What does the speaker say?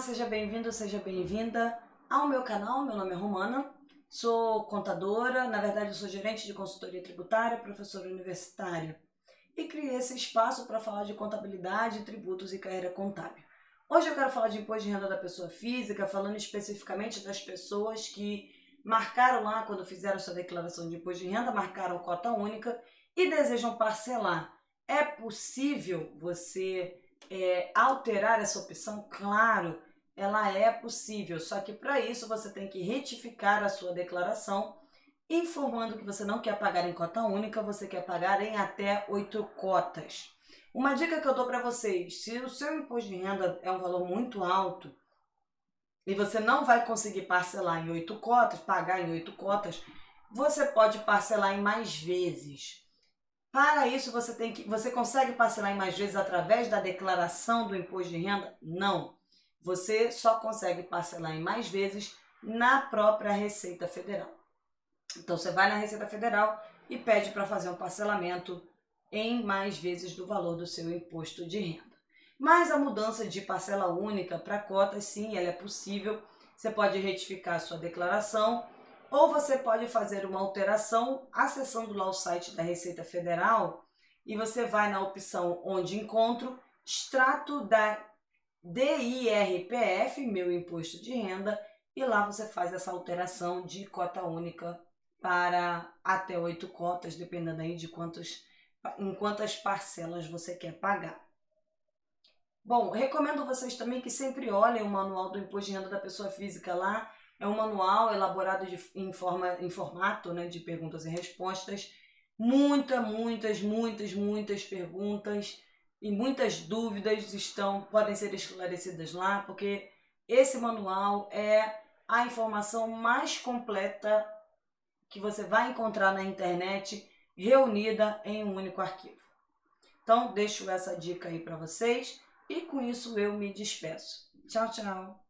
seja bem-vindo, seja bem-vinda ao meu canal. Meu nome é Romana, sou contadora, na verdade sou gerente de consultoria tributária, professora universitária e criei esse espaço para falar de contabilidade, tributos e carreira contábil. Hoje eu quero falar de imposto de renda da pessoa física, falando especificamente das pessoas que marcaram lá quando fizeram sua declaração de imposto de renda, marcaram cota única e desejam parcelar. É possível você é, alterar essa opção? Claro, ela é possível, só que para isso você tem que retificar a sua declaração, informando que você não quer pagar em cota única, você quer pagar em até oito cotas. Uma dica que eu dou para vocês: se o seu imposto de renda é um valor muito alto e você não vai conseguir parcelar em oito cotas, pagar em oito cotas, você pode parcelar em mais vezes. Para isso, você tem que. Você consegue parcelar em mais vezes através da declaração do imposto de renda? Não. Você só consegue parcelar em mais vezes na própria Receita Federal. Então você vai na Receita Federal e pede para fazer um parcelamento em mais vezes do valor do seu imposto de renda. Mas a mudança de parcela única para cotas, sim, ela é possível. Você pode retificar a sua declaração ou você pode fazer uma alteração acessando lá o site da Receita Federal e você vai na opção onde encontro extrato da DIRPF, meu imposto de renda, e lá você faz essa alteração de cota única para até oito cotas, dependendo aí de quantos, em quantas parcelas você quer pagar. Bom, recomendo vocês também que sempre olhem o manual do imposto de renda da pessoa física lá é um manual elaborado de, em, forma, em formato né, de perguntas e respostas. Muitas, muitas, muitas, muitas perguntas e muitas dúvidas estão podem ser esclarecidas lá, porque esse manual é a informação mais completa que você vai encontrar na internet reunida em um único arquivo. Então, deixo essa dica aí para vocês e com isso eu me despeço. Tchau, tchau.